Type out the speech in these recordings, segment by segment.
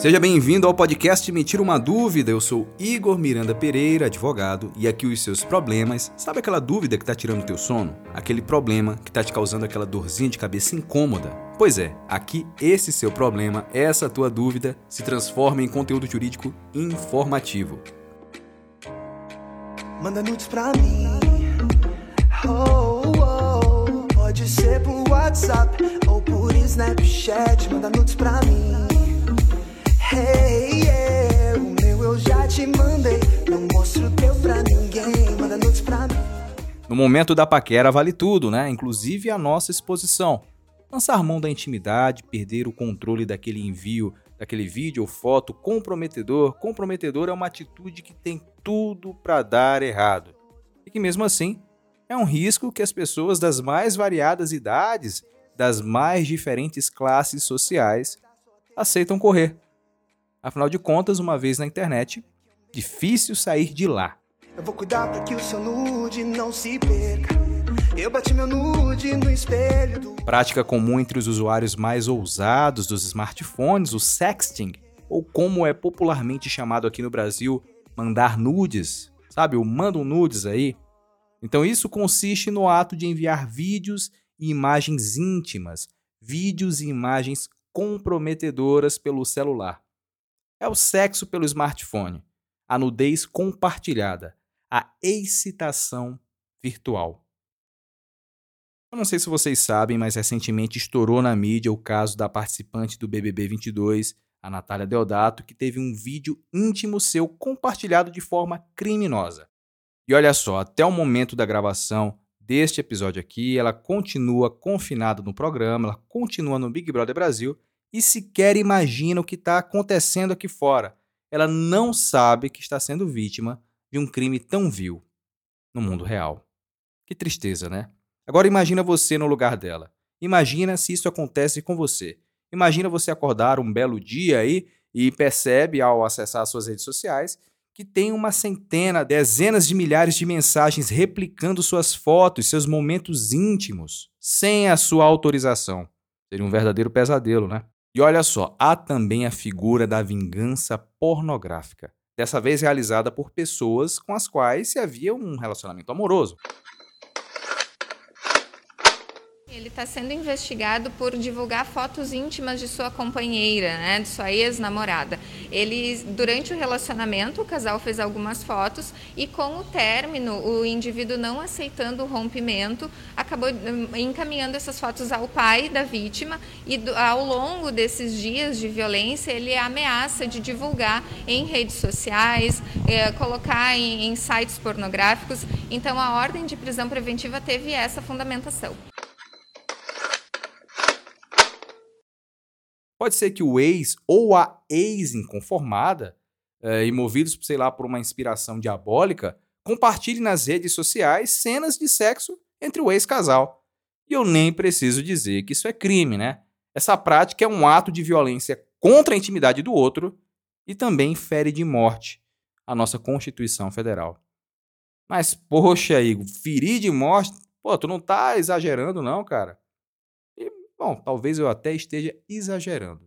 Seja bem-vindo ao podcast Me Tira Uma Dúvida. Eu sou Igor Miranda Pereira, advogado, e aqui os seus problemas. Sabe aquela dúvida que tá tirando teu sono? Aquele problema que tá te causando aquela dorzinha de cabeça incômoda? Pois é, aqui esse seu problema, essa tua dúvida, se transforma em conteúdo jurídico informativo. Manda nudes pra mim. Oh, oh, pode ser por WhatsApp ou por Snapchat. Manda nudes pra mim. No momento da paquera vale tudo, né? Inclusive a nossa exposição. Lançar mão da intimidade, perder o controle daquele envio, daquele vídeo ou foto comprometedor. Comprometedor é uma atitude que tem tudo para dar errado. E que mesmo assim é um risco que as pessoas das mais variadas idades, das mais diferentes classes sociais, aceitam correr. Afinal de contas, uma vez na internet, difícil sair de lá. Eu vou cuidar para que o seu nude não se perca. Eu bati meu nude no espelho do... Prática comum entre os usuários mais ousados dos smartphones, o sexting, ou como é popularmente chamado aqui no Brasil, mandar nudes. Sabe, o manda nudes aí. Então isso consiste no ato de enviar vídeos e imagens íntimas, vídeos e imagens comprometedoras pelo celular é o sexo pelo smartphone, a nudez compartilhada, a excitação virtual. Eu não sei se vocês sabem, mas recentemente estourou na mídia o caso da participante do BBB 22, a Natália Deodato, que teve um vídeo íntimo seu compartilhado de forma criminosa. E olha só, até o momento da gravação deste episódio aqui, ela continua confinada no programa, ela continua no Big Brother Brasil e sequer imagina o que está acontecendo aqui fora. Ela não sabe que está sendo vítima de um crime tão vil no mundo real. Que tristeza, né? Agora imagina você no lugar dela. Imagina se isso acontece com você. Imagina você acordar um belo dia aí e percebe ao acessar suas redes sociais que tem uma centena, dezenas de milhares de mensagens replicando suas fotos, seus momentos íntimos, sem a sua autorização. Seria um verdadeiro pesadelo, né? E olha só, há também a figura da vingança pornográfica, dessa vez realizada por pessoas com as quais se havia um relacionamento amoroso. Ele está sendo investigado por divulgar fotos íntimas de sua companheira, né, de sua ex-namorada. Ele, durante o relacionamento, o casal fez algumas fotos e, com o término, o indivíduo não aceitando o rompimento, acabou hum, encaminhando essas fotos ao pai da vítima e, ao longo desses dias de violência, ele ameaça de divulgar em redes sociais, eh, colocar em, em sites pornográficos. Então, a ordem de prisão preventiva teve essa fundamentação. Pode ser que o ex ou a ex-inconformada, é, e movidos, sei lá, por uma inspiração diabólica, compartilhe nas redes sociais cenas de sexo entre o ex-casal. E eu nem preciso dizer que isso é crime, né? Essa prática é um ato de violência contra a intimidade do outro e também fere de morte a nossa Constituição Federal. Mas, poxa, Igor, ferir de morte? Pô, tu não tá exagerando, não, cara. Bom, talvez eu até esteja exagerando.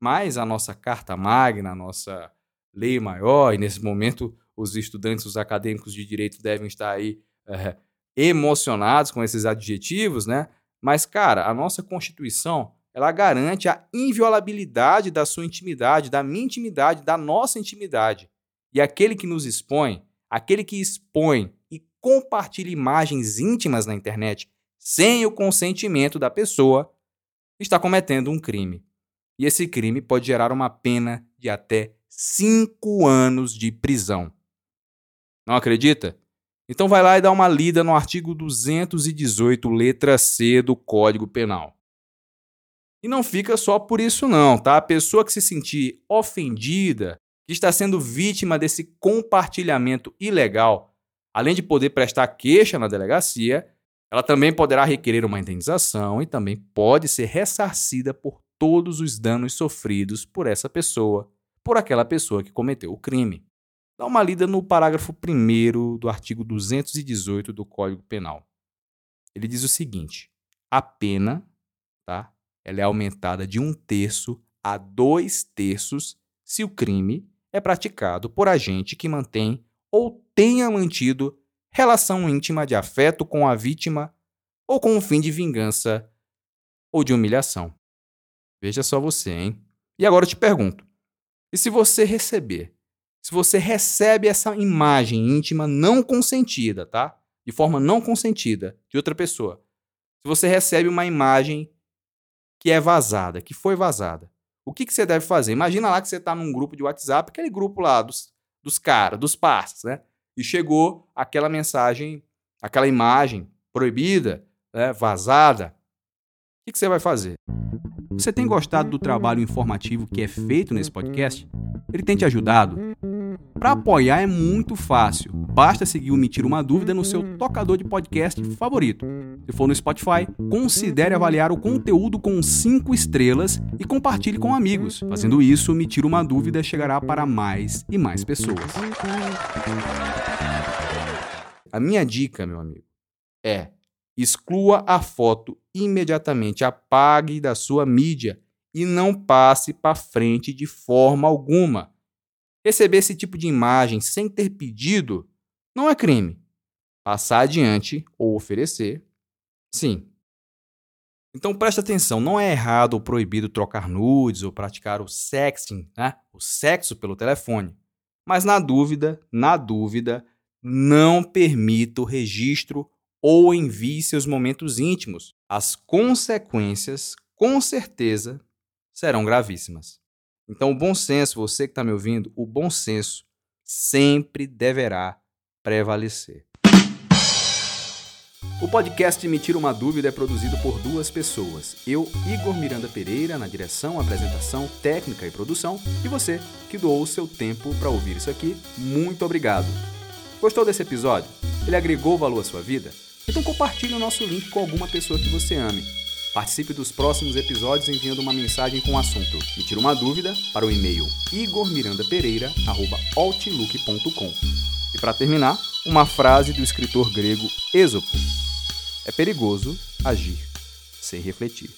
Mas a nossa carta magna, a nossa lei maior, e nesse momento os estudantes, os acadêmicos de direito devem estar aí é, emocionados com esses adjetivos, né? Mas, cara, a nossa Constituição ela garante a inviolabilidade da sua intimidade, da minha intimidade, da nossa intimidade. E aquele que nos expõe, aquele que expõe e compartilha imagens íntimas na internet sem o consentimento da pessoa, está cometendo um crime. E esse crime pode gerar uma pena de até cinco anos de prisão. Não acredita? Então vai lá e dá uma lida no artigo 218, letra C do Código Penal. E não fica só por isso não, tá? A pessoa que se sentir ofendida, que está sendo vítima desse compartilhamento ilegal, além de poder prestar queixa na delegacia, ela também poderá requerer uma indenização e também pode ser ressarcida por todos os danos sofridos por essa pessoa, por aquela pessoa que cometeu o crime. Dá uma lida no parágrafo 1 do artigo 218 do Código Penal. Ele diz o seguinte: a pena, tá? Ela é aumentada de um terço a dois terços se o crime é praticado por agente que mantém ou tenha mantido relação íntima de afeto com a vítima ou com o fim de vingança ou de humilhação. Veja só você, hein? E agora eu te pergunto: e se você receber, se você recebe essa imagem íntima não consentida, tá? De forma não consentida de outra pessoa, se você recebe uma imagem que é vazada, que foi vazada, o que, que você deve fazer? Imagina lá que você está num grupo de WhatsApp, aquele grupo lá dos, dos caras, dos parceiros, né? E chegou aquela mensagem, aquela imagem proibida, né, vazada. O que, você vai fazer? Você tem gostado do trabalho informativo que é feito nesse podcast? Ele tem te ajudado? Para apoiar é muito fácil. Basta seguir o Me Uma Dúvida no seu tocador de podcast favorito. Se for no Spotify, considere avaliar o conteúdo com 5 estrelas e compartilhe com amigos. Fazendo isso, Me Uma Dúvida chegará para mais e mais pessoas. A minha dica, meu amigo, é exclua a foto imediatamente, apague da sua mídia e não passe para frente de forma alguma. Receber esse tipo de imagem sem ter pedido não é crime. Passar adiante ou oferecer, sim. Então preste atenção, não é errado ou proibido trocar nudes ou praticar o sexting, né? o sexo pelo telefone. Mas na dúvida, na dúvida, não permita o registro ou envie seus momentos íntimos. As consequências, com certeza, serão gravíssimas. Então, o bom senso, você que está me ouvindo, o bom senso sempre deverá prevalecer. O podcast Me Tira Uma Dúvida é produzido por duas pessoas. Eu, Igor Miranda Pereira, na direção, apresentação, técnica e produção. E você, que doou o seu tempo para ouvir isso aqui, muito obrigado. Gostou desse episódio? Ele agregou valor à sua vida? Então compartilhe o nosso link com alguma pessoa que você ame. Participe dos próximos episódios enviando uma mensagem com o assunto Me Tira Uma Dúvida para o e-mail igormirandapereira.outlook.com E para terminar, uma frase do escritor grego Êxopo. É perigoso agir sem refletir.